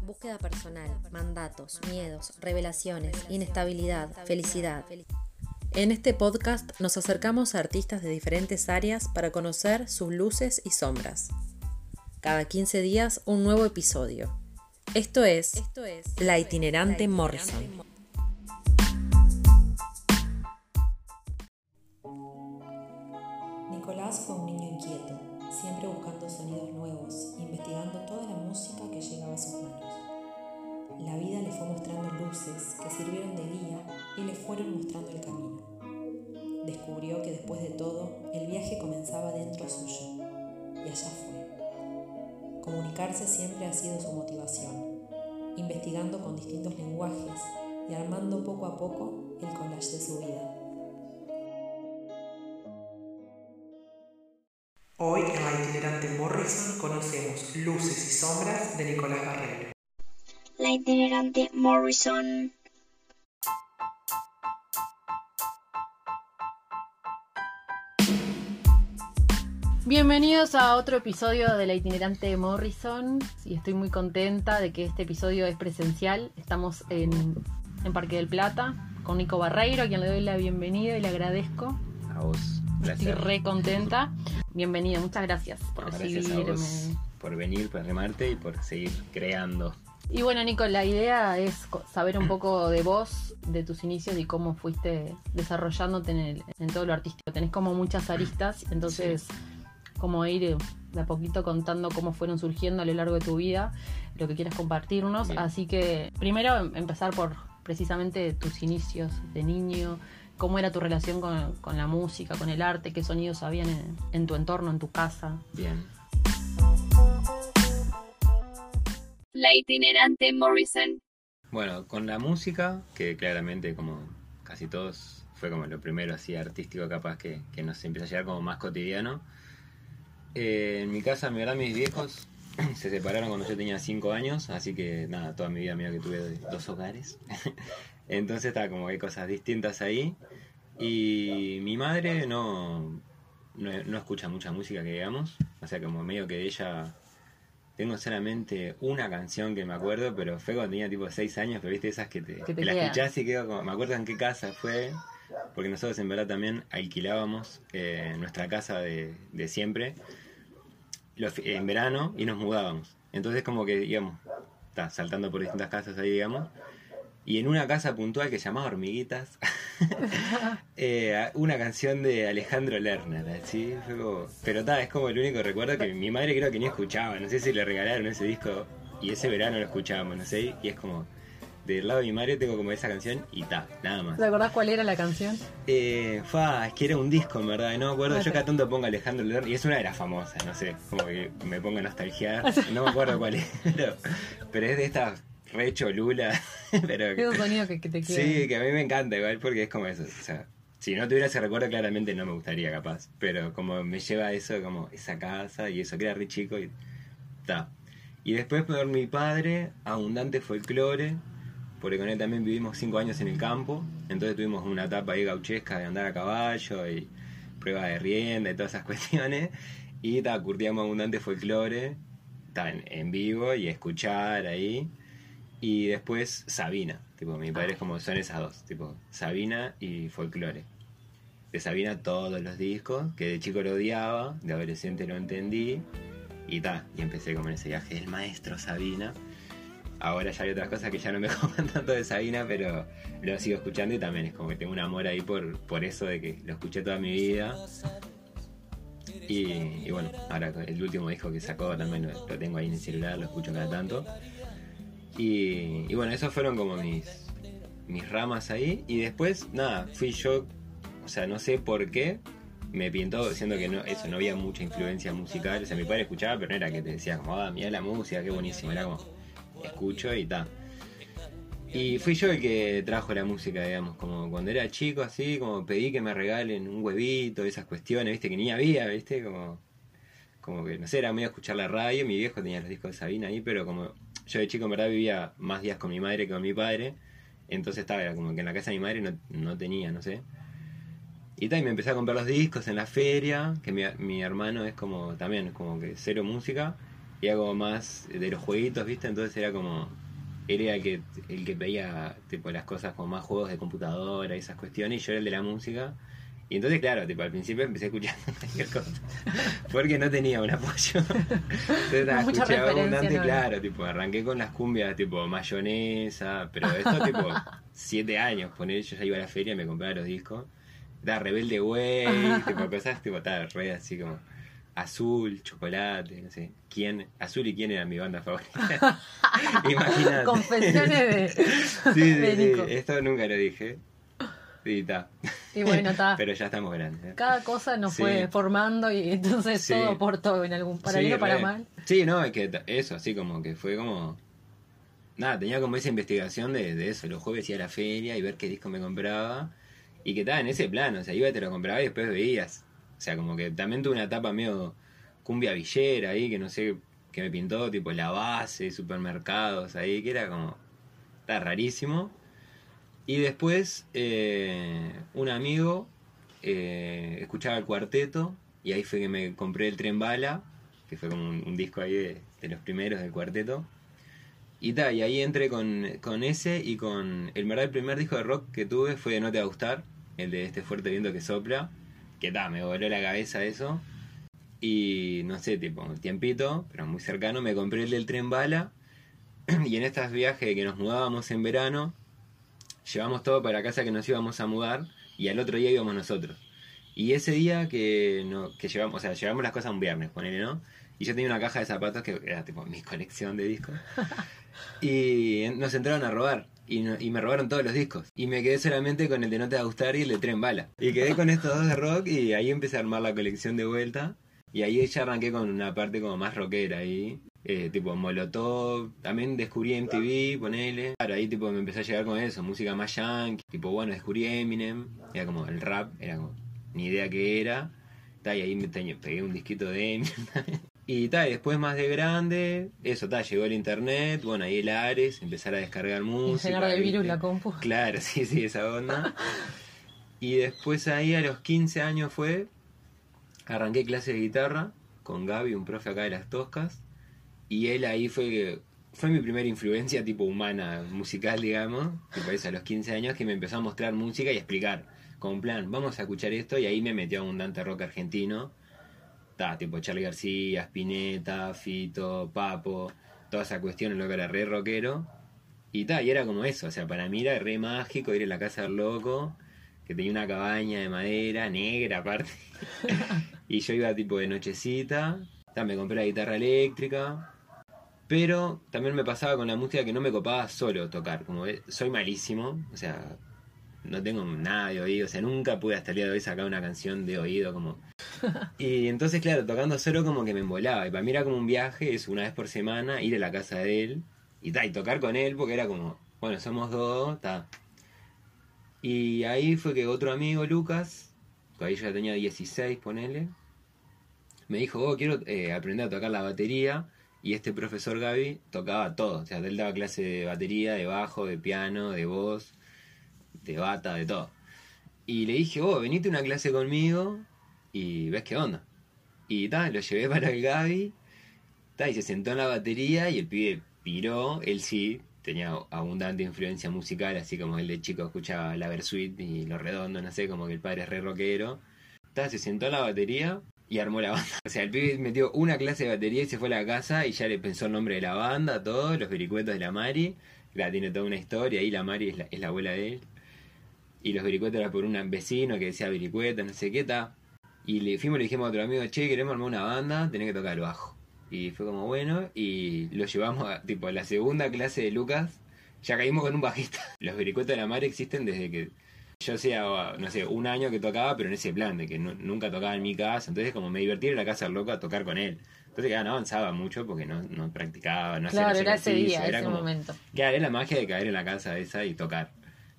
Búsqueda personal, mandatos, miedos, revelaciones, inestabilidad, felicidad. En este podcast nos acercamos a artistas de diferentes áreas para conocer sus luces y sombras. Cada 15 días un nuevo episodio. Esto es, La itinerante Morrison. Bienvenidos a otro episodio de la itinerante Morrison. Y estoy muy contenta de que este episodio es presencial. Estamos en, en Parque del Plata con Nico Barreiro, a quien le doy la bienvenida y le agradezco. A vos. Estoy Placer. re contenta. Bienvenido, muchas gracias por No, gracias a recibirme. vos por venir, por remarte y por seguir creando. Y bueno, Nico, la idea es saber un poco de vos, de tus inicios y cómo fuiste desarrollándote en, el- en todo lo artístico. Tenés como muchas aristas, entonces como ir eh, de a poquito contando cómo fueron surgiendo a lo largo de tu vida, lo que quieras compartirnos. Bien. Así que primero em- empezar por precisamente tus inicios de niño, cómo era tu relación con, con la música, con el arte, qué sonidos habían en, en tu entorno, en tu casa. Bien. La itinerante Morrison. Bueno, con la música, que claramente como casi todos fue como lo primero así artístico capaz que, que nos empieza a llegar como más cotidiano. Eh, en mi casa, mi verdad, mis viejos se separaron cuando yo tenía 5 años, así que nada, toda mi vida medio que tuve dos hogares. Entonces estaba como que hay cosas distintas ahí. Y mi madre no, no, no escucha mucha música que digamos, o sea, como medio que ella tengo solamente una canción que me acuerdo, pero fue cuando tenía tipo 6 años, pero viste esas que te, Que te que la escuchás y quedo como, me acuerdo en qué casa fue, porque nosotros en verdad también alquilábamos eh, nuestra casa de, de siempre los en verano y nos mudábamos. Entonces como que íbamos ta, saltando por distintas casas ahí, digamos. Y en una casa puntual que se llamaba Hormiguitas, eh, una canción de Alejandro Lerner, así fue como... Pero ta, es como el único recuerdo que mi madre creo que ni escuchaba, no sé si le regalaron ese disco y ese verano lo escuchábamos, no sé, y es como... Del lado de mi madre tengo como esa canción y ta, nada más. ¿Te acordás cuál era la canción? Eh, fa, es que era un disco, en verdad, no me acuerdo. Ah, Yo sí. cada tanto pongo Alejandro Lerner y es una de las famosas, no sé, como que me pongo a nostalgiar. No me acuerdo cuál es, pero, pero es de esta re cholula. Pero Es un sonido que, que te queda. sí, que a mí me encanta igual porque es como eso. O sea, si no tuviera ese recuerdo, claramente no me gustaría, capaz. Pero como me lleva a eso, como esa casa y eso, que era re chico y ta. Y después por mi padre, abundante folclore, porque con él también vivimos cinco años en el campo, entonces tuvimos una etapa ahí gauchesca de andar a caballo y prueba de rienda y todas esas cuestiones, y ta, curtíamos abundante folclore, ta, en, en vivo y escuchar ahí, y después Sabina, tipo, mi padre es como son esas dos, tipo, Sabina y folclore. De Sabina todos los discos, que de chico lo odiaba, de adolescente lo entendí, y ta, y empecé como en ese viaje del maestro Sabina. Ahora ya hay otras cosas que ya no me coman tanto de Sabina, pero lo sigo escuchando y también es como que tengo un amor ahí por, por eso de que lo escuché toda mi vida. Y, bueno, ahora el último disco que sacó también lo tengo ahí en el celular, lo escucho cada tanto. Y, bueno, esos fueron como mis, mis ramas ahí. Y después, nada, fui yo, o sea, no sé por qué, me pintó siendo que no, eso, no había mucha influencia musical. O sea, mi padre escuchaba, pero no era que te decía como, ah, mira la música, qué buenísimo. Era como, escucho y ta. Y fui yo el que trajo la música, digamos, como cuando era chico, así, como pedí que me regalen un huevito, esas cuestiones, viste, que ni había, viste, como, como que, no sé, era medio escuchar la radio, mi viejo tenía los discos de Sabina ahí, pero como yo de chico en verdad vivía más días con mi madre que con mi padre, entonces estaba era como que en la casa de mi madre no, no tenía, no sé. Y tal, y me empecé a comprar los discos en la feria, que mi, mi hermano es como, también, como que cero música, y como más de los jueguitos, ¿viste? Entonces era como. Él era el que, el que pedía tipo, las cosas como más juegos de computadora y esas cuestiones, y yo era el de la música. Y entonces, claro, tipo, al principio empecé escuchando cualquier cosa. Porque no tenía un apoyo. Entonces, nada, escuchaba abundante, ¿no? claro, tipo, arranqué con las cumbias, tipo, mayonesa, pero esto, tipo, siete años, poner, yo ya iba a la feria, me compraba los discos. Era rebelde güey, tipo, cosas, tipo, estaba re así como azul, chocolate, no sé. ¿Quién? Azul y quién era mi banda favorita. Imagínate. Confesiones de, Sí, sí, de sí, esto nunca lo dije. Y bueno, está. Pero ya estamos grandes. ¿eh? Cada cosa nos Sí. fue formando y entonces Sí. todo aportó en algún para bien Sí, o para mal. Sí, no, es que eso, así como que fue como. Nada, tenía como esa investigación de, de eso. Los jueves iba a la feria y ver qué disco me compraba. Y que estaba en ese plano, o sea, iba y te lo compraba y después veías. O sea, como que también tuve una etapa medio cumbia villera ahí, que no sé, que me pintó, tipo la base, supermercados ahí, que era como. Está rarísimo. Y después, eh, un amigo eh, escuchaba el cuarteto y ahí fue que me compré el Tren Bala, que fue como un, disco ahí de, los primeros del cuarteto. Y ta, y ahí entré con, con ese y con. El verdad, el primer disco de rock que tuve fue de No Te Va a Gustar, el de Este Fuerte Viento que Sopla. Que ta, me voló la cabeza eso. Y no sé, tipo, un tiempito, pero muy cercano, me compré el del Tren Bala. Y en estos viajes que nos mudábamos en verano, llevamos todo para casa que nos íbamos a mudar y al otro día íbamos nosotros. Y ese día que, no, que llevamos, o sea, llevamos las cosas un viernes, ponele, ¿no? Y yo tenía una caja de zapatos que era tipo mi colección de discos. Y nos entraron a robar. Y, no- y me robaron todos los discos. Y me quedé solamente con el de No Te Va a Gustar y el de Tren Bala. Y quedé con estos dos de rock y ahí empecé a armar la colección de vuelta. Y ahí ya arranqué con una parte como más rockera ahí. eh, tipo Molotov, también descubrí MTV, ponele. Claro, ahí tipo me empezó a llegar con eso, música más yankee. Tipo, bueno, descubrí Eminem. Era como el rap, era como ni idea qué era. Ta, y ahí me pegué un disquito de Eminem. Y tal, después más de grande, eso, tal, llegó el internet, bueno, ahí el Ares, empezar a descargar Y música. llenar de virus la compu. Claro, sí, sí, esa onda. Y después ahí a los 15 años fue, arranqué clases de guitarra con Gaby, un profe acá de las Toscas. Y él ahí fue, fue mi primera influencia tipo humana, musical, digamos. Tipo eso, a los 15 años que me empezó a mostrar música y explicar. Con plan, vamos a escuchar esto y ahí me metió a abundante rock argentino. Ta, tipo Charlie García, Spinetta, Fito, Papo, toda esa cuestión, lo que era re rockero. Y ta, y era como eso, o sea, para mí era re mágico ir a la casa del loco, que tenía una cabaña de madera, negra aparte. y yo iba tipo de nochecita, ta, me compré la guitarra eléctrica. Pero también me pasaba con la música que no me copaba solo tocar, como eh, soy malísimo, o sea, no tengo nada de oído, o sea, nunca pude hasta el día de hoy sacar una canción de oído como... Y entonces, claro, tocando solo como que me embolaba, y para mí era como un viaje, es una vez por semana, ir a la casa de él, y, ta, y tocar con él, porque era como, bueno, somos dos, ta. Y ahí fue que otro amigo, Lucas, ahí ya tenía 16, ponele, me dijo, oh, quiero eh, aprender a tocar la batería. Y este profesor Gaby tocaba todo, o sea, él daba clase de batería, de bajo, de piano, de voz, de bata, de todo. Y le dije, oh, venite una clase conmigo y ves qué onda. Y tal, lo llevé para el Gaby, ta, y se sentó en la batería y el pibe piró, él sí, tenía abundante influencia musical, así como el de chico escuchaba la Versuit y lo redondo, no sé, como que el padre es re rockero. Ta, se sentó en la batería y armó la banda. O sea, el pibe metió una clase de batería y se fue a la casa y ya le pensó el nombre de la banda, todo, los vericuetos de la Mari. La tiene toda una historia, ahí la Mari es la, abuela de él. Y los vericuetos era por un vecino que decía vericueta, no sé qué tal. Y le fuimos y le dijimos a otro amigo, che, queremos armar una banda, tenés que tocar el bajo. Y fue como bueno, y lo llevamos a, tipo, a la segunda clase de Lucas, ya caímos con un bajista. Los vericuetos de la Mari existen desde que yo hacía, no sé, un año que tocaba, pero en ese plan, de que nu- nunca tocaba en mi casa. Entonces, como me divertí en la casa loco a tocar con él. Entonces, ya no avanzaba mucho porque no, no practicaba, no hacía Claro, era ese día, era ese como- momento. Claro, es la magia de caer en la casa esa y tocar.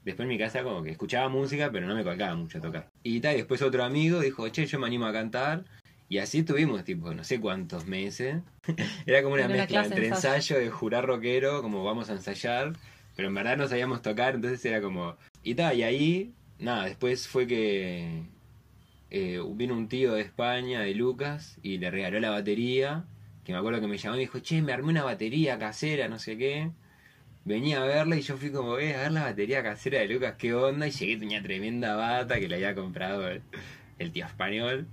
Después en mi casa como que escuchaba música, pero no me colgaba mucho a tocar. Y tal, y después otro amigo dijo, che, yo me animo a cantar. Y así estuvimos, tipo, no sé cuántos meses. Era como una mezcla entre ensayo. ensayo de jurar rockero, como vamos a ensayar, pero en verdad no sabíamos tocar, entonces era como... Y tal, y ahí, nada, después fue que eh, vino un tío de España, de Lucas, y le regaló la batería, que me acuerdo que me llamó y dijo, che, me armé una batería casera, no sé qué. Venía a verla y yo fui como, eh, a ver la batería casera de Lucas, qué onda. Y llegué, tenía tremenda bata que le había comprado el, el tío español.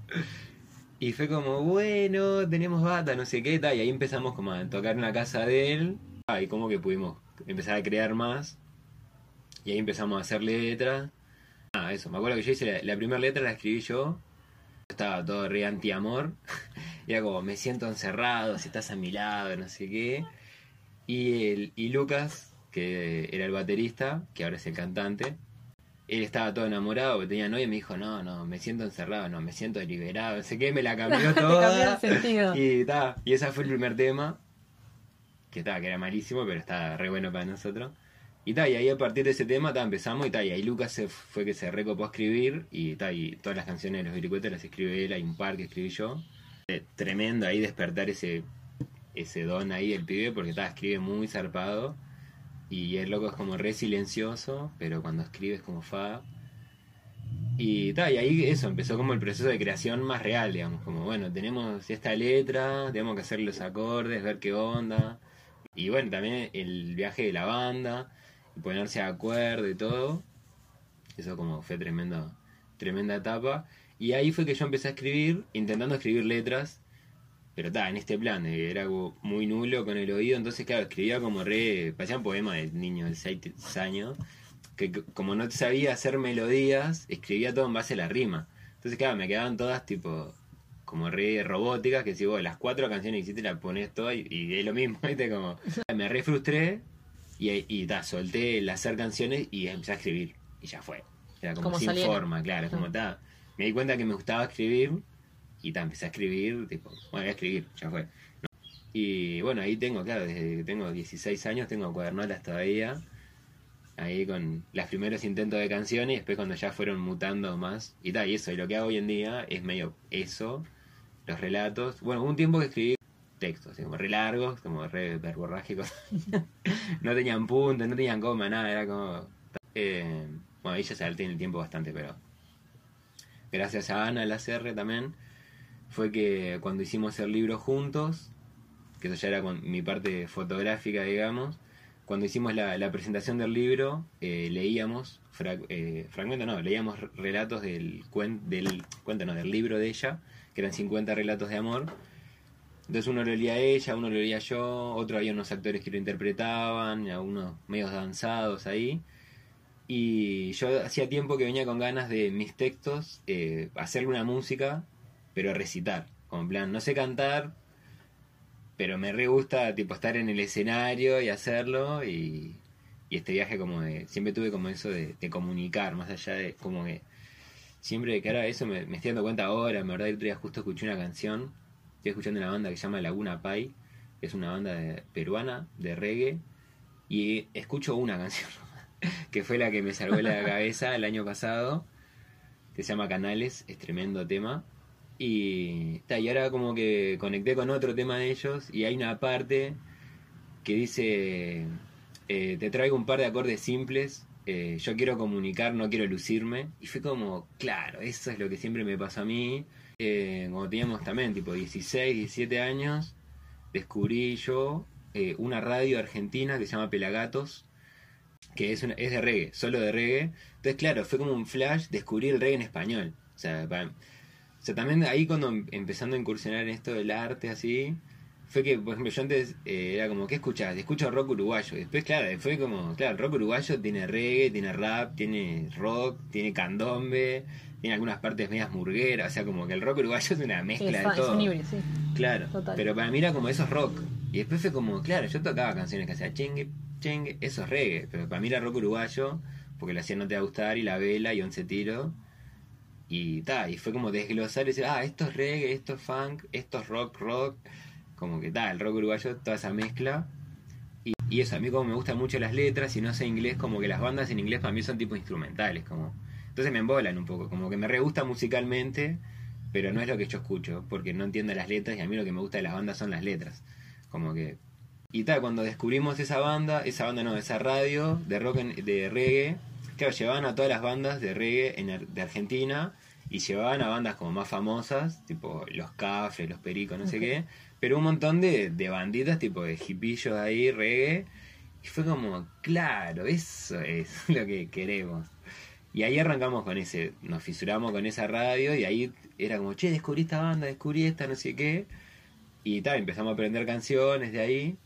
Y fue como, bueno, tenemos bata, no sé qué, tal. Y ahí empezamos como a tocar una casa de él. Ah, y como que pudimos empezar a crear más. Y ahí empezamos a hacer letras. Ah, eso, me acuerdo que yo hice la, la primera letra, la escribí yo. Estaba todo re anti-amor. Era como, me siento encerrado, si estás a mi lado, no sé qué. Y, el, y Lucas, que era el baterista, que ahora es el cantante, él estaba todo enamorado tenía novia y me dijo, no, no, me siento encerrado, no, me siento liberado, sé qué, me la cambió Te cambió el sentido. Y, ta, y ese fue el primer tema, que estaba, que era malísimo, pero estaba re bueno para nosotros. Y, ta, y ahí a partir de ese tema ta, empezamos y, ta, y ahí Lucas se fue que se recopó a escribir y, ta, y todas las canciones de los Viricuetos las escribe él, hay un par que escribí yo. Eh, Tremendo ahí despertar ese, ese don ahí del pibe porque ta, escribe muy zarpado y el loco es como re silencioso, pero cuando escribe es como fa. Y, ta, y ahí eso, empezó como el proceso de creación más real, digamos, como bueno, tenemos esta letra, tenemos que hacer los acordes, ver qué onda. Y bueno, también el viaje de la banda, y ponerse de acuerdo y todo. Eso como fue tremenda, tremenda etapa. Y ahí fue que yo empecé a escribir, intentando escribir letras, pero está, en este plan, eh, era algo muy nulo con el oído, entonces claro, escribía como re, parecía un poema de niño de 6 años, que como no sabía hacer melodías, escribía todo en base a la rima. Entonces claro, me quedaban todas tipo como re robóticas, que si vos las cuatro canciones que hiciste las pones todas y, y es lo mismo, ¿viste? Como, me re frustré y, y ta, solté el hacer canciones y empecé a escribir, y ya fue. Era como, Como sin forma, claro, como ta. Me di cuenta que me gustaba escribir y ta, empecé a escribir, tipo, bueno, voy a escribir, ya fue. Y bueno, ahí tengo, claro, desde que tengo 16 años tengo cuadernolas todavía, ahí con los primeros intentos de canciones y después cuando ya fueron mutando más y tal, y eso, y lo que hago hoy en día es medio eso, los relatos. Bueno, un tiempo que escribí textos, como re largos, como re verborrágicos. no tenían puntos, no tenían coma, nada, era como... Eh, bueno, ahí ya se salté en el tiempo bastante, pero gracias a Ana Lacerre también, fue que cuando hicimos el libro juntos, que eso ya era con mi parte fotográfica, digamos, cuando hicimos la, presentación del libro, eh, leíamos, frag- eh, no, leíamos relatos del, cuen, del cuento, no, del libro de ella, que eran 50 relatos de amor. Entonces uno lo leía ella, uno lo leía yo, otro había unos actores que lo interpretaban, algunos medios danzados ahí. Y yo hacía tiempo que venía con ganas de mis textos, eh, hacerle una música, pero recitar. Como en plan, no sé cantar, pero me re gusta tipo estar en el escenario y hacerlo. Y, y este viaje como de, siempre tuve como eso de, de comunicar, más allá de como que siempre que ahora eso me, me estoy dando cuenta ahora, en verdad el otro día justo escuché una canción, estoy escuchando una banda que se llama Laguna Pai, que es una banda de- peruana de reggae, y escucho una canción que fue la que me salvó la cabeza el año pasado, que se llama Canales, es tremendo tema. Y, ta, y ahora como que conecté con otro tema de ellos y hay una parte que dice, eh, te traigo un par de acordes simples, eh, yo quiero comunicar, no quiero lucirme. Y fue como, claro, eso es lo que siempre me pasó a mí. Eh, como teníamos también tipo 16, 17 años, descubrí yo eh, una radio argentina que se llama Pelagatos, que es, una- es de reggae, solo de reggae. Entonces, claro, fue como un flash descubrir el reggae en español. O sea, pa- o sea, también ahí cuando em- empezando a incursionar en esto del arte así, fue que, por ejemplo, yo antes eh, era como, ¿qué escuchás? Escucho rock uruguayo. Después, claro, fue como, claro, el rock uruguayo tiene reggae, tiene rap, tiene rock, tiene candombe, tiene algunas partes medias murgueras. O sea, como que el rock uruguayo es una Sí, mezcla es, de es todo. un híbrido, sí. Claro, Total. pero para mí era como eso es rock. Y después fue como, claro, yo tocaba canciones que hacía chengue, chengue, eso es reggae. Pero para mí era rock uruguayo, porque lo hacía No Te Va a Gustar y La Vela y Once Tiro. Y ta, y fue como desglosar y decir, ah, esto es reggae, esto es funk, esto es rock, rock. Como que tal, el rock uruguayo, toda esa mezcla. Y, y eso, a mí como me gustan mucho las letras y no sé inglés, como que las bandas en inglés para mí son tipo instrumentales, como... Entonces me embolan un poco, como que me re gusta musicalmente, pero no es lo que yo escucho, porque no entiendo las letras y a mí lo que me gusta de las bandas son las letras. Como que... Y tal, cuando descubrimos esa banda, esa banda no, esa radio de rock, de reggae, claro, llevaban a todas las bandas de reggae en de Argentina Y llevaban a bandas como más famosas, tipo Los Cafres, Los Pericos, no sé qué. Pero un montón de, de banditas, tipo de hipillos ahí, reggae. Y fue como, claro, eso es lo que queremos. Y ahí arrancamos con ese, nos fisuramos con esa radio y ahí era como, che, descubrí esta banda, descubrí esta, no sé qué. Y tal, empezamos a aprender canciones de ahí.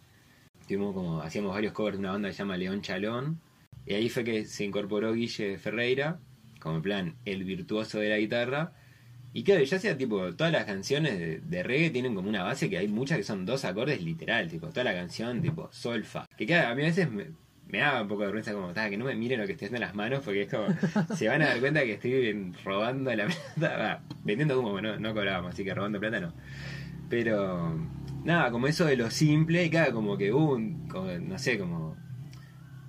Tuvimos como, hacíamos varios covers de una banda que se llama León Chalón. Y ahí fue que se incorporó Guille Ferreira, como en plan el virtuoso de la guitarra. Y claro, ya sea tipo, todas las canciones de, de reggae tienen como una base que hay muchas que son dos acordes literal, tipo, toda la canción, tipo, solfa. Que claro, a mí a veces me, me da un poco de vergüenza como, "Ta, que no me miren lo que estoy haciendo en las manos, porque es como, se van a dar cuenta que estoy robando la plata, va, vendiendo humo, no, no cobrábamos, así que robando plata no. Pero, nada, como eso de lo simple, y claro, como que como, no sé, como,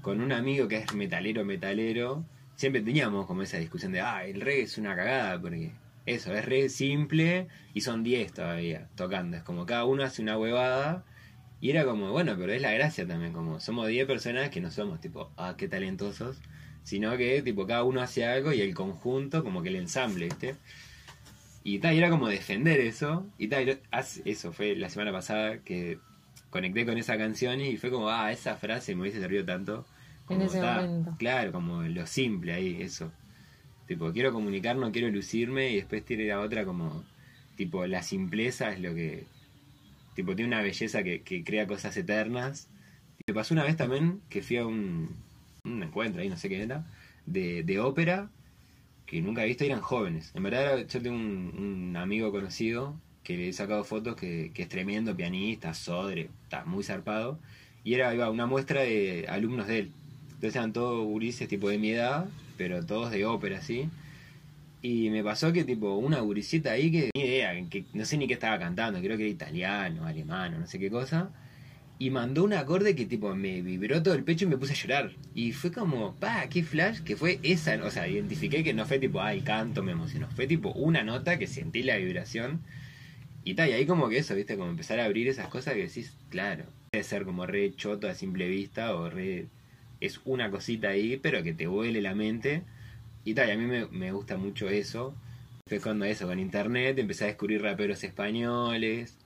con un amigo que es metalero, metalero, siempre teníamos como esa discusión de, ah, el reggae es una cagada, porque eso, es re simple y son 10 todavía tocando. Es como cada uno hace una huevada y era como, bueno, pero es la gracia también, como somos 10 personas que no somos tipo, ah, qué talentosos, sino que tipo cada uno hace algo y el conjunto, como que el ensamble, ¿viste? Y tal, era como defender eso. Y tal, eso fue la semana pasada que conecté con esa canción y fue como, ah, esa frase me hubiese servido tanto. En ese momento. Claro, como lo simple ahí, eso. Tipo, quiero comunicar, no quiero lucirme y después tiene la otra como, tipo, la simpleza es lo que, tipo, tiene una belleza que, que crea cosas eternas. Y me pasó una vez también que fui a un, un encuentro ahí, no sé qué era, de, de ópera que nunca he visto, eran jóvenes. En verdad yo tengo un, un amigo conocido que le he sacado fotos que, que es tremendo pianista, sodre, está muy zarpado. Y era iba, una muestra de alumnos de él. Entonces eran todos gurises tipo de mi edad, pero todos de ópera, así. Y me pasó que tipo una gurisita ahí que ni idea, que no sé ni qué estaba cantando, creo que era italiano, alemán, no sé qué cosa. Y mandó un acorde que tipo me vibró todo el pecho y me puse a llorar. Y fue como, pa, qué flash, que fue esa, o sea, identifiqué que no fue tipo, ay, canto, me emocionó. Fue tipo una nota que sentí la vibración. Y tal, y ahí como que eso, viste, como empezar a abrir esas cosas que decís, claro, puede ser como re choto a simple vista o re... Es una cosita ahí, pero que te huele la mente. Y tal, y a mí me, gusta mucho eso. Fue cuando eso, con internet, empecé a descubrir raperos españoles.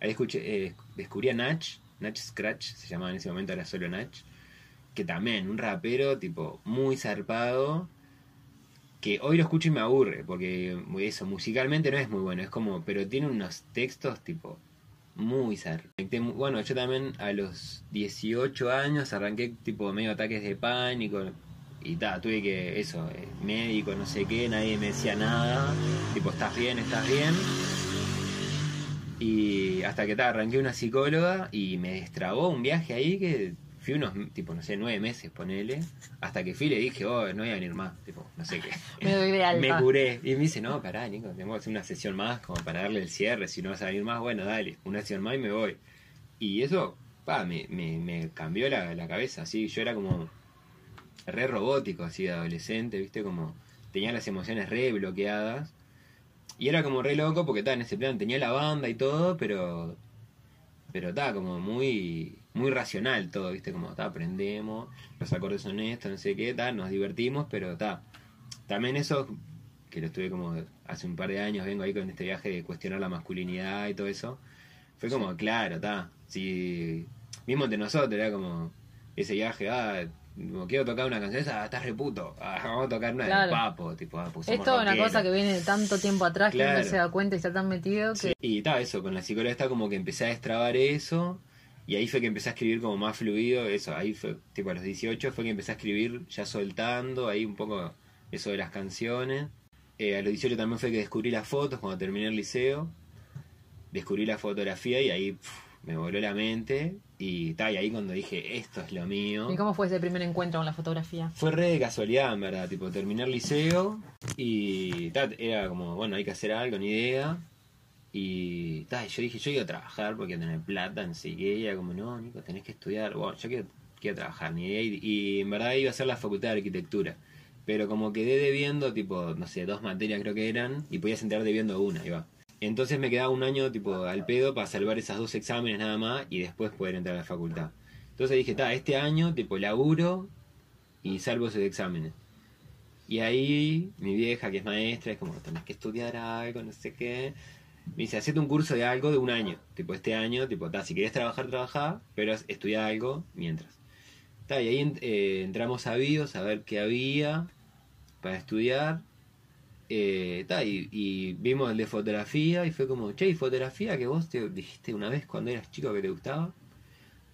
Ahí escuché, eh, descubrí a Nach, Nach Scratch, se llamaba en ese momento, era solo Nach. Que también, un rapero tipo muy zarpado. Que hoy lo escucho y me aburre, porque eso, musicalmente no es muy bueno, es como, pero tiene unos textos tipo muy zarpados. Bueno, yo también a los 18 años arranqué tipo medio ataques de pánico, y ta, tuve que, eso, eh, médico, no sé qué, nadie me decía nada. Tipo, estás bien, estás bien. Y hasta que ta, arranqué una psicóloga y me destrabó un viaje ahí que fui unos, tipo, no sé, nueve meses, ponele. Hasta que fui y le dije, oh, no voy a venir más. Tipo, no sé qué. Me doy de alta. Me curé. Y me dice, no, pará, Nico, tenemos que hacer una sesión más como para darle el cierre. Si no vas a venir más, bueno, dale, una sesión más y me voy. Y eso, pa, me, me, me cambió la, la cabeza. Así, yo era como re robótico, así de adolescente, ¿viste? Como tenía las emociones re bloqueadas. Y era como re loco porque estaba en ese plan, tenía la banda y todo, pero. Pero estaba como muy. Muy racional todo, ¿viste? Como, está, aprendemos, los acordes son estos, no sé qué, ta, nos divertimos, pero está. También eso, que lo estuve como hace un par de años, vengo ahí con este viaje de cuestionar la masculinidad y todo eso. Fue como, claro, está. Si. Mismo entre nosotros, era como. Ese viaje, ah, como quiero tocar una canción, esa, ah, estás re puto. Ah, vamos a tocar una Claro. de papo, tipo, ah, pues Es toda una cosa que viene de tanto tiempo atrás que Claro. uno se da cuenta y está tan metido que Sí, Y está eso, con la psicóloga está como que empecé a destrabar eso. Y ahí fue que empecé a escribir como más fluido. Eso, ahí fue, tipo a los 18 fue que empecé a escribir ya soltando, ahí un poco eso de las canciones. Eh, a los 18 también fue que descubrí las fotos cuando terminé el liceo. Descubrí la fotografía y ahí me voló la mente. Y, ta, y ahí cuando dije, esto es lo mío. ¿Y cómo fue ese primer encuentro con la fotografía? Fue re de casualidad, en verdad. Tipo, terminé el liceo y ta, era como, bueno, hay que hacer algo, ni idea. Y ta, yo dije, yo iba a trabajar porque tener plata, qué. Y era como, no, Nico, tenés que estudiar. Bueno, yo quiero, quiero trabajar, ni. Y, en verdad iba a hacer la facultad de arquitectura. Pero como quedé debiendo, tipo, no sé, dos materias creo que eran, y podías entrar debiendo una, iba. Entonces me quedaba un año, tipo, al pedo para salvar esas dos exámenes nada más y después poder entrar a la facultad. Entonces dije, está, este año, tipo, laburo y salvo esos exámenes. Y ahí mi vieja, que es maestra, es como, tenés que estudiar algo, no sé qué. Me dice, hacete un curso de algo de un año. Tipo, este año, tipo, ta, si querés trabajar, trabajá, pero estudia algo mientras. Ta, y ahí eh, entramos a BIOS a ver qué había para estudiar. Eh, ta, y, y vimos el de fotografía y fue como, che, ¿y fotografía que vos te dijiste una vez cuando eras chico que te gustaba?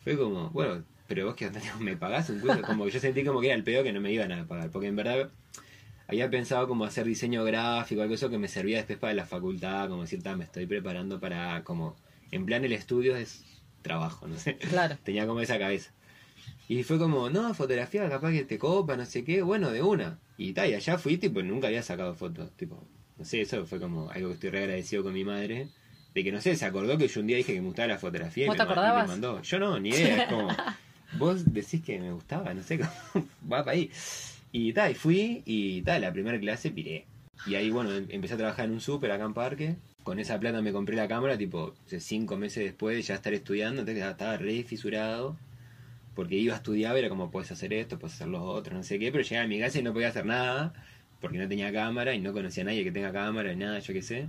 Fue como, bueno, pero vos que me pagás un curso, como que yo sentí como que era el pedo que no me iban a pagar, porque en verdad había pensado como hacer diseño gráfico, algo eso que me servía después para la facultad, como decir, me estoy preparando para como, en plan el estudio es trabajo, no sé. Claro. Tenía como esa cabeza. Y fue como, no, fotografía capaz que te copa, no sé qué, bueno, de una. Y tal, y allá fui, tipo, nunca había sacado fotos, tipo, no sé, eso fue como algo que estoy re agradecido con mi madre. De que no sé, se acordó que yo un día dije que me gustaba la fotografía y ¿Vos me, te me acordabas? mandó. Yo no, ni idea, es como, vos decís que me gustaba, no sé, cómo, va para ahí. Y tal, y fui y tal, la primera clase piré. Y ahí, bueno, em- empecé a trabajar en un súper acá en Parque. Con esa plata me compré la cámara, tipo, cinco meses después de ya estar estudiando, entonces estaba re fisurado. Porque iba a estudiar, era como, puedes hacer esto, puedes hacer lo otro, no sé qué. Pero llegaba a mi casa y no podía hacer nada, porque no tenía cámara y no conocía a nadie que tenga cámara, ni nada, yo qué sé.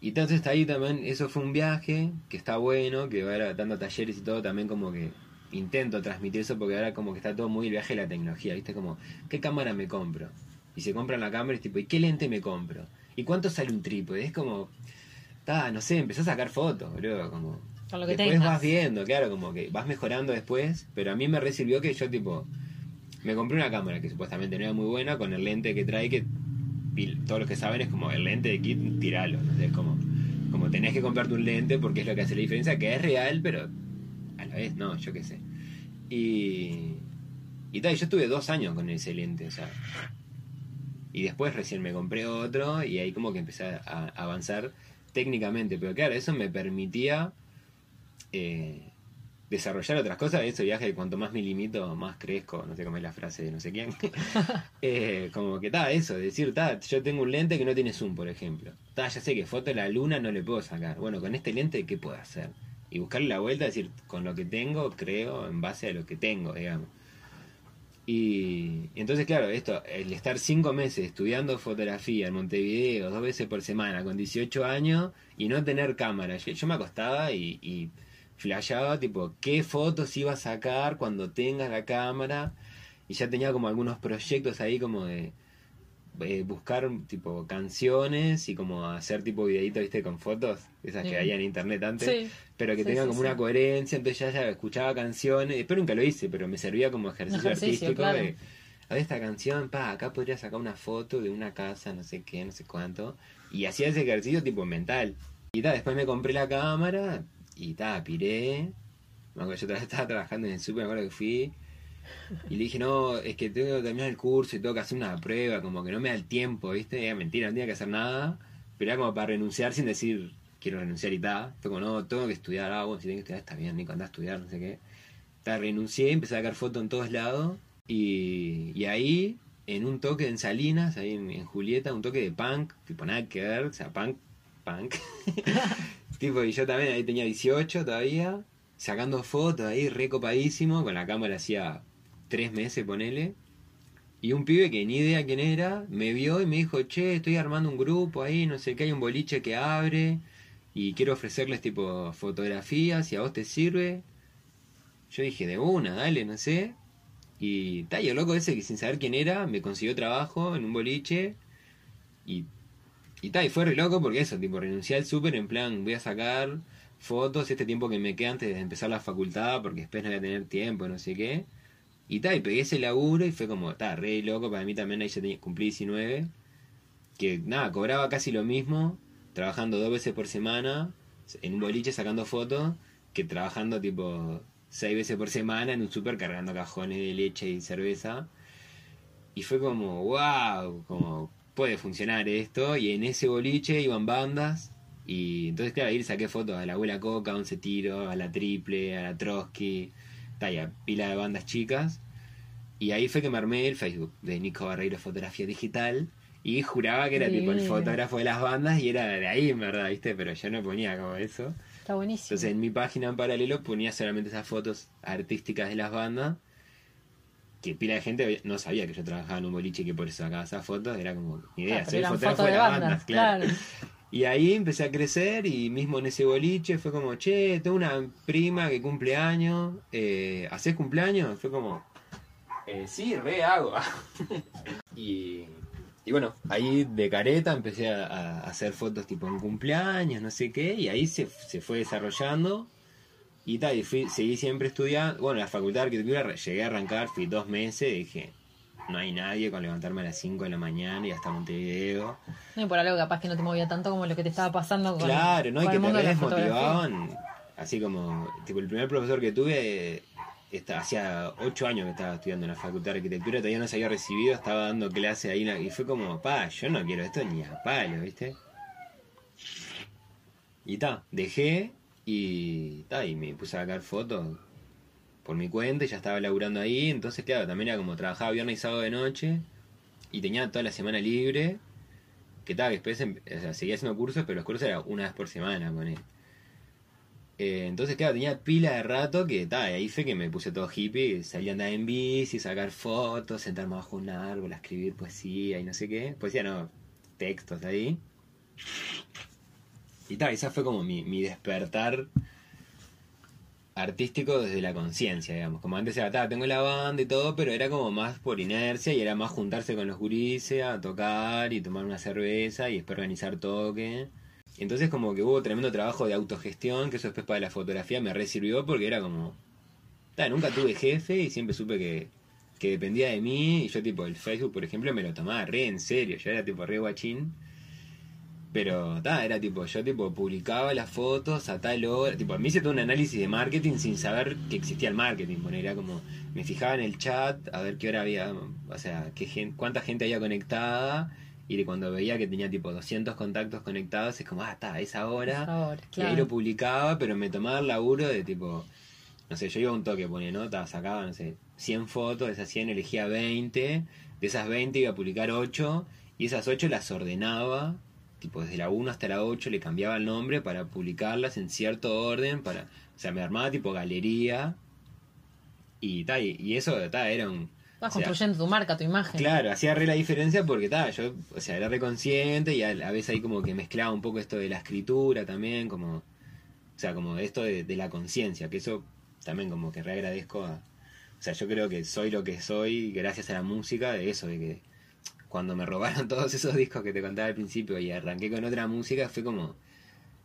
Y entonces ahí también, eso fue un viaje que está bueno, que va dando talleres y todo, también como que intento transmitir eso porque ahora como que está todo muy el viaje de la tecnología, ¿viste? Como, ¿qué cámara me compro? Y se compran la cámara y es tipo, ¿y qué lente me compro? ¿Y cuánto sale un trípode? Es como, ta, no sé, empezás a sacar fotos, boludo, como... Con lo que después tengas. vas viendo, claro, como que vas mejorando después, pero a mí me recibió que yo tipo, me compré una cámara que supuestamente no era muy buena con el lente que trae que todos los que saben es como el lente de kit, tiralo, no es como, como tenés que comprarte un lente porque es lo que hace la diferencia, que es real, pero la vez no, yo qué sé. Y, y tal, yo estuve dos años con ese lente, o sea, y después recién me compré otro y ahí como que empecé a, avanzar técnicamente, pero claro, eso me permitía eh, desarrollar otras cosas, ese viaje de cuanto más me limito, más crezco, no sé cómo es la frase de no sé quién. Eh, como que está eso, decir, ta, yo tengo un lente que no tiene zoom, por ejemplo. Ta, ya sé que foto de la luna no le puedo sacar. Bueno, con este lente, ¿qué puedo hacer? Y buscarle la vuelta, decir, con lo que tengo, creo en base a lo que tengo, digamos. Y entonces, claro, esto, el estar cinco meses estudiando fotografía en Montevideo, dos veces por semana, con 18 años, y no tener cámara. Yo, yo me acostaba y, y flasheaba, tipo, qué fotos iba a sacar cuando tenga la cámara. Y ya tenía como algunos proyectos ahí como de eh, buscar tipo canciones y como hacer tipo videitos, viste, con fotos, esas que había en internet antes Sí. pero que Sí, tenga sí, como una coherencia, entonces ya, ya escuchaba canciones, después nunca lo hice, pero me servía como ejercicio, ejercicio, artístico claro. de, a ver esta canción, pa, acá podría sacar una foto de una casa, no sé qué, no sé cuánto, y hacía ese ejercicio tipo mental. Y ta, después me compré la cámara y ta, piré, me acuerdo, yo estaba trabajando en el súper, me acuerdo que fui, y le dije, no, es que tengo que terminar el curso y tengo que hacer una prueba, como que no me da el tiempo, ¿viste? Era mentira, no tenía que hacer nada, pero era como para renunciar sin decir, quiero renunciar y tal. Fue como, no, tengo que estudiar, ah, bueno, si tengo que estudiar está bien, Nico, anda a estudiar, no sé qué. Ta, renuncié, empecé a sacar fotos en todos lados, y, y ahí, en un toque en Salinas, ahí en, en Julieta, un toque de punk, tipo nada que ver, o sea, punk, punk. tipo, y yo también ahí tenía 18 todavía, sacando fotos ahí, recopadísimo, con la cámara hacía tres meses, ponele. Y un pibe que ni idea quién era, me vio y me dijo, che, estoy armando un grupo ahí, no sé qué, hay un boliche que abre y quiero ofrecerles tipo fotografías, si a vos te sirve. Yo dije, de una, dale, no sé. Y tal, y el loco ese que sin saber quién era, me consiguió trabajo en un boliche. Y, y tal, y fue re loco porque eso, tipo, renuncié al súper en plan, voy a sacar fotos este tiempo que me queda antes de empezar la facultad, porque después no voy a tener tiempo, no sé qué. Y tal, y pegué ese laburo y fue como, está re loco, para mí también ahí ya tenía, cumplí 19. Que nada, cobraba casi lo mismo, trabajando dos veces por semana, en un boliche sacando fotos, que trabajando tipo seis veces por semana en un súper cargando cajones de leche y cerveza. Y fue como, wow, como puede funcionar esto. Y en ese boliche iban bandas. Y entonces, claro, ahí saqué fotos a la abuela Coca, 11 tiros, a la Triple, a la Trotsky, talla, pila de bandas chicas. Y ahí fue que me armé el Facebook de Nico Barreiro Fotografía Digital. Y juraba que era tipo el fotógrafo de las bandas y era de ahí, en verdad, ¿viste? Pero yo no ponía como eso. Está buenísimo. Entonces en mi página en paralelo ponía solamente esas fotos artísticas de las bandas. que pila de gente no sabía que yo trabajaba en un boliche y que por eso sacaba esas fotos, era como, ni idea, Ah, soy fotógrafo de de la bandas, banda, claro. claro. Y ahí empecé a crecer y mismo en ese boliche fue como, che, tengo una prima que cumple años, eh, ¿hacés cumpleaños? Fue como, eh, sí, re hago. y, y bueno, ahí de careta empecé a, hacer fotos tipo en cumpleaños, no sé qué, y ahí se, se fue desarrollando. Y tal, y fui, seguí siempre estudiando. Bueno, la facultad de arquitectura llegué a arrancar, fui dos meses, dije, no hay nadie con levantarme a las 5 de la mañana y hasta Montevideo. No, y por algo capaz que no te movía tanto como lo que te estaba pasando con, Claro, ¿no? Y con que te de desmotivaban. Así como, tipo, el primer profesor que tuve, hacía ocho años que estaba estudiando en la facultad de arquitectura, todavía no se había recibido, estaba dando clase ahí, y fue como, pa, yo no quiero esto ni a palo, ¿viste? Y ta, dejé y ta, y me puse a sacar fotos por mi cuenta y ya estaba laburando ahí, entonces claro, también era como trabajaba viernes y sábado de noche y tenía toda la semana libre, que tal, después em- o sea, seguía haciendo cursos, pero los cursos eran una vez por semana, poné. Eh, entonces, claro, tenía pila de rato que tal, ahí fue que me puse todo hippie, salía a andar en bici, sacar fotos, sentarme bajo un árbol, a escribir poesía y no sé qué. Poesía no, textos ahí. Y tal, esa fue como mi, mi despertar artístico desde la conciencia, digamos. Como antes era, "Ta, tengo la banda y todo, pero era como más por inercia y era más juntarse con los gurises a tocar y tomar una cerveza y después organizar toque. Entonces como que hubo tremendo trabajo de autogestión, que eso después para la fotografía me re sirvió porque era como... ta, nunca tuve jefe y siempre supe que, que dependía de mí y yo tipo el Facebook, por ejemplo, me lo tomaba re en serio, yo era tipo re guachín. Pero, ta, era tipo, yo tipo publicaba las fotos a tal hora, tipo, a mí hice todo un análisis de marketing sin saber que existía el marketing, bueno, era como, me fijaba en el chat a ver qué hora había, o sea, qué gen- cuánta gente había conectada, y de cuando veía que tenía tipo 200 contactos conectados, es como, ah, está, hora, Ahora, y ahí lo publicaba, pero me tomaba el laburo de tipo, no sé, yo iba a un toque, ponía nota, sacaba, no sé, 100 fotos, de esas 100 elegía 20, de esas 20 iba a publicar 8, y esas 8 las ordenaba, tipo desde la 1 hasta la 8 le cambiaba el nombre para publicarlas en cierto orden, para, o sea, me armaba tipo galería, y tal, y, y eso ta, era un... Vas o sea, construyendo tu marca, tu imagen. Claro, hacía re la diferencia porque ta, yo, o sea, era re consciente y a, a veces ahí como que mezclaba un poco esto de la escritura también, como, o sea, como esto de, de la conciencia, que eso también como que re agradezco a, o sea, yo creo que soy lo que soy gracias a la música, de eso, de que cuando me robaron todos esos discos que te contaba al principio y arranqué con otra música, fue como,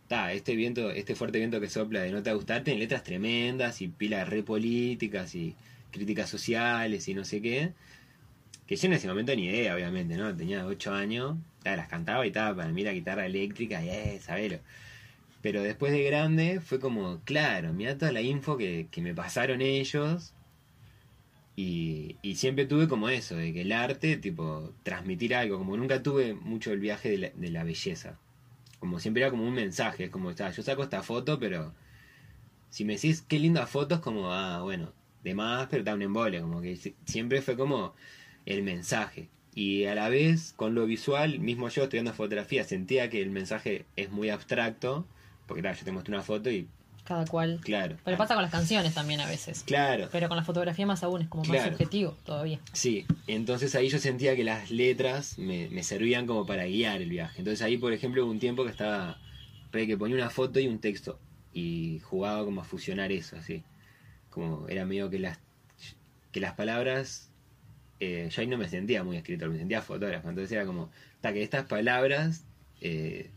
ta, este viento, este fuerte viento que sopla de no te gustarte, en letras tremendas y pilas re políticas y críticas sociales y no sé qué. Que yo en ese momento ni idea, obviamente, ¿no? Tenía 8 años, ta, las cantaba y estaba para mí la guitarra eléctrica y eh, sabelo. Pero después de grande fue como, claro, mira toda la info que, que me pasaron ellos. Y, siempre tuve como eso, de que el arte, tipo, transmitir algo. Como nunca tuve mucho el viaje de la, belleza. Como siempre era como un mensaje. Es como, está, yo saco esta foto, pero si me decís qué linda foto, es como, ah, bueno, de más, pero está un embole. Como que si- siempre fue como el mensaje. Y a la vez, con lo visual, mismo yo estudiando fotografía, sentía que el mensaje es muy abstracto. Porque claro, yo te muestro una foto y, Cada cual. claro. Pero pasa con las canciones también a veces. Claro. Pero con la fotografía más aún, es como más subjetivo todavía. Sí, entonces ahí yo sentía que las letras me, me servían como para guiar el viaje. Entonces ahí, por ejemplo, hubo un tiempo que estaba, que ponía una foto y un texto y jugaba como a fusionar eso, así. Como era medio que las, que las palabras, eh, yo ahí no me sentía muy escritor, me sentía fotógrafo. Entonces era como, ta, que estas palabras eh,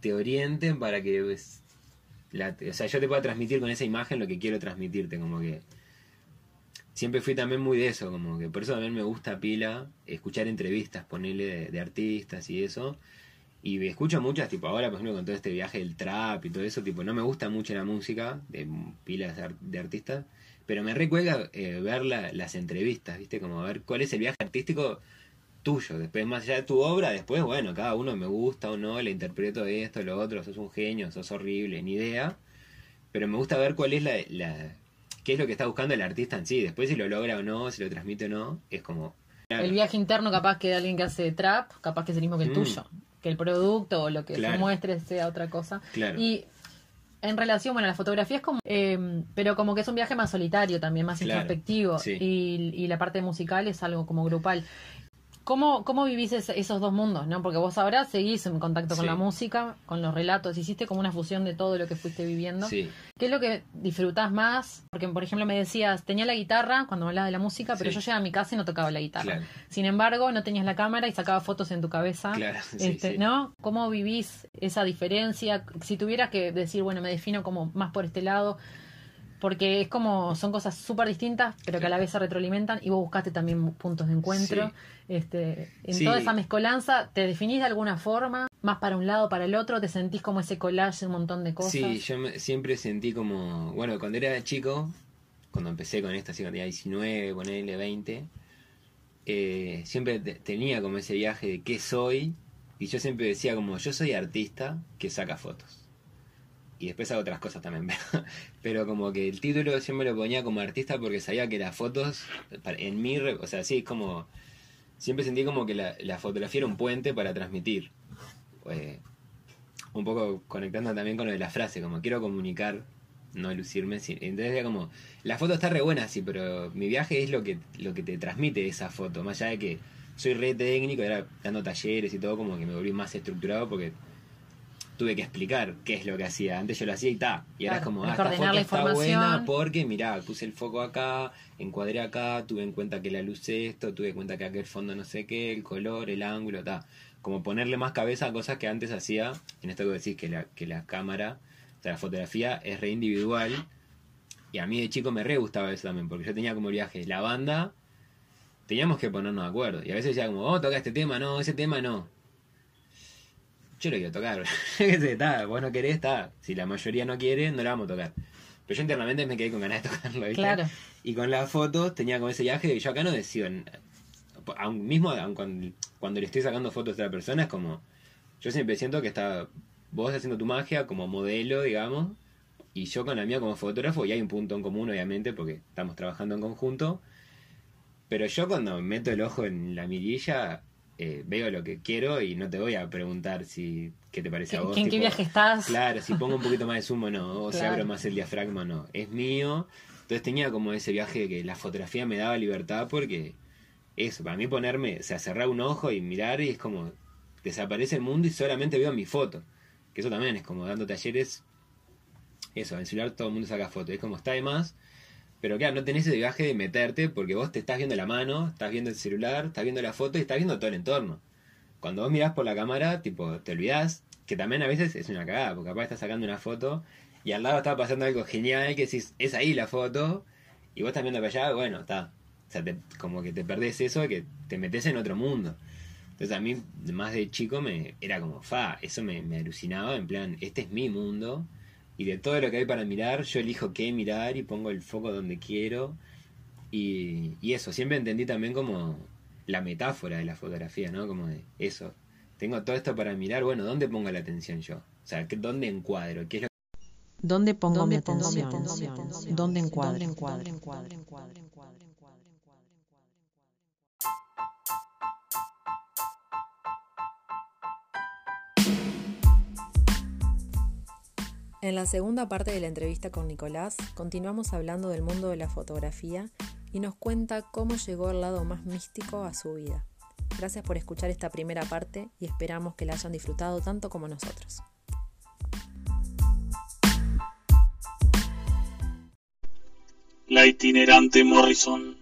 te orienten para que, pues, la- o sea, yo te pueda transmitir con esa imagen lo que quiero transmitirte, como que siempre fui también muy de eso, como que por eso también me gusta pila escuchar entrevistas, ponerle de, de artistas y eso. Y escucho muchas, tipo ahora, por ejemplo, con todo este viaje del trap y todo eso, tipo, no me gusta mucho la música de pilas de artistas, pero me recuerda eh, ver la- las entrevistas, ¿viste? Como ver cuál es el viaje artístico tuyo. Después, más allá de tu obra, después, bueno, cada uno me gusta o no, le interpreto esto, lo otro, sos un genio, sos horrible, ni idea. Pero me gusta ver cuál es la, la- qué es lo que está buscando el artista en sí. Después si lo logra o no, si lo transmite o no, es como... El viaje interno capaz que de alguien que hace trap, capaz que es el mismo que el Mm. tuyo. Que el producto o lo que Claro. se muestre sea otra cosa. Claro. Y en relación, bueno, la fotografía es como, eh, pero como que es un viaje más solitario también, más introspectivo. sí. Y, y la parte musical es algo como grupal. ¿Cómo, cómo vivís es- esos dos mundos, no? Porque vos ahora seguís en contacto con Sí. la música, con los relatos, hiciste como una fusión de todo lo que fuiste viviendo. Sí, ¿Qué es lo que disfrutás más? Porque, por ejemplo, me decías, tenía la guitarra cuando me hablabas de la música, pero Sí. yo llegaba a mi casa y no tocaba la guitarra. Claro. Sin embargo, no tenías la cámara y sacabas fotos en tu cabeza. Claro, Este. ¿No? ¿Cómo vivís esa diferencia? Si tuvieras que decir, bueno, me defino como más por este lado, porque es como, son cosas súper distintas, pero que a la vez se retroalimentan y vos buscaste también puntos de encuentro. Sí. Este, en Sí. toda esa mezcolanza, ¿te definís de alguna forma? ¿Más para un lado, para el otro? ¿Te sentís como ese collage un montón de cosas? Sí, yo me- siempre sentí como, bueno, cuando era chico, cuando empecé con esto, así cuando tenía 19, ponerle 20, eh, siempre te- tenía como ese viaje de qué soy, y yo siempre decía como, yo soy artista que saca fotos. Y después hago otras cosas también, pero, pero como que el título me lo ponía como artista porque sabía que las fotos, en mí, o sea, sí, es como, siempre sentí como que la, fotografía era un puente para transmitir. Eh, un poco conectando también con lo de la frase, como quiero comunicar, no lucirme. Entonces era como, la foto está re buena, sí, pero mi viaje es lo que, lo que te transmite esa foto, más allá de que soy re técnico, era dando talleres y todo, como que me volví más estructurado porque tuve que explicar qué es lo que hacía. Antes yo lo hacía y ta, y ahora es como, ah, esta foto está buena porque, mirá, puse el foco acá, encuadré acá, tuve en cuenta que la luz es esto, tuve en cuenta que aquel fondo no sé qué, el color, el ángulo, ta. Como ponerle más cabeza a cosas que antes hacía, en esto que decís que la, que la cámara, o sea, la fotografía es re individual. Y a mí de chico me re gustaba eso también, porque yo tenía como viaje, la banda, teníamos que ponernos de acuerdo. Y a veces decía como, oh, toca este tema, no, ese tema no. Yo lo quiero tocar, está, vos no querés, está. Si la mayoría no quiere, no la vamos a tocar. Pero yo internamente me quedé con ganas de tocarlo, ¿viste? Claro. Y con las fotos tenía como ese viaje de que yo acá no decido. mismo aun cuando, cuando le estoy sacando fotos a otra persona, es como. Yo siempre siento que está vos haciendo tu magia como modelo, digamos, y yo con la mía como fotógrafo, y hay un punto en común, obviamente, porque estamos trabajando en conjunto. Pero yo cuando meto el ojo en la mirilla, eh, veo lo que quiero y no te voy a preguntar si qué te parece a ¿En vos. en qué viaje estás? Claro, si pongo un poquito más de zumo no, o si abro más el diafragma no, es mío. Entonces tenía como ese viaje de que la fotografía me daba libertad porque eso, para mí ponerme, o sea, cerrar un ojo y mirar y es como desaparece el mundo y solamente veo mi foto. Que eso también es como dando talleres, eso, en el celular todo el mundo saca fotos, es como está de más. Pero claro, no tenés ese viaje de meterte porque vos te estás viendo la mano, estás viendo el celular, estás viendo la foto y estás viendo todo el entorno. Cuando vos mirás por la cámara, tipo, te olvidás, que también a veces es una cagada, porque capaz estás sacando una foto y al lado está pasando algo genial que decís, es ahí la foto, y vos estás viendo para allá, bueno, está. O sea, te- como que te perdés eso que te metes en otro mundo. Entonces a mí, más de chico, me era como, fa, eso me, me alucinaba, en plan, este es mi mundo, y de todo lo que hay para mirar, yo elijo qué mirar y pongo el foco donde quiero. Y, y eso, siempre entendí también como la metáfora de la fotografía, ¿no? Como de eso. Tengo todo esto para mirar, bueno, ¿dónde pongo la atención yo? O sea, ¿qué- ¿dónde encuadro? ¿Qué es lo ¿Dónde pongo ¿Dónde mi pongo mi atención? atención? ¿Dónde encuadro? En la segunda parte de la entrevista con Nicolás, continuamos hablando del mundo de la fotografía y nos cuenta cómo llegó el lado más místico a su vida. Gracias por escuchar esta primera parte y esperamos que la hayan disfrutado tanto como nosotros. La itinerante Morrison.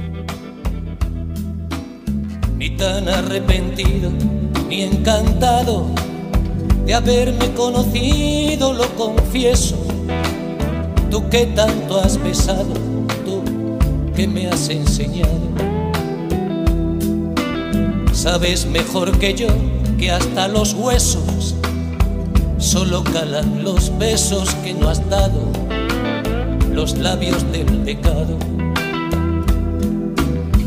tan arrepentido, ni encantado de haberme conocido, lo confieso. Tú que tanto has besado, tú que me has enseñado. Sabes mejor que yo que hasta los huesos solo calan los besos que no has dado, los labios del pecado.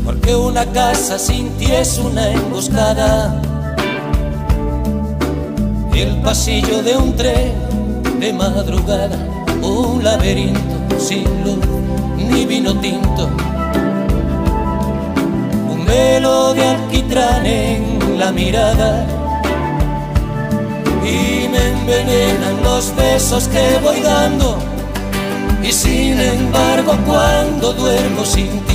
Porque una casa sin ti es una emboscada, el pasillo de un tren de madrugada, un laberinto sin luz ni vino tinto, un velo de alquitrán en la mirada. Y me envenenan los besos que voy dando. Y sin embargo cuando duermo sin ti,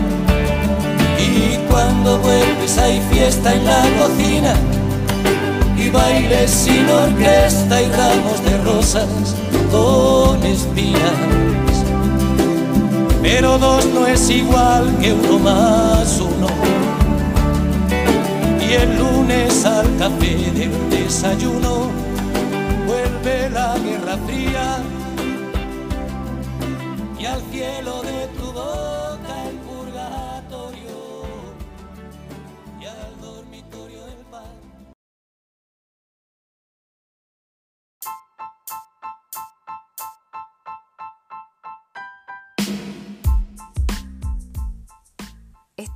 Cuando vuelves hay fiesta en la cocina y bailes sin orquesta y ramos de rosas con espinas. Pero dos no es igual que uno más uno. Y el lunes al café del desayuno vuelve la guerra fría y al cielo de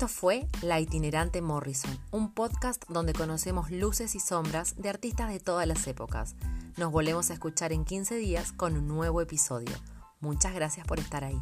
Fue La itinerante Morrison, un podcast donde conocemos luces y sombras de artistas de todas las épocas. Nos volvemos a escuchar en 15 días con un nuevo episodio. Muchas gracias por estar ahí.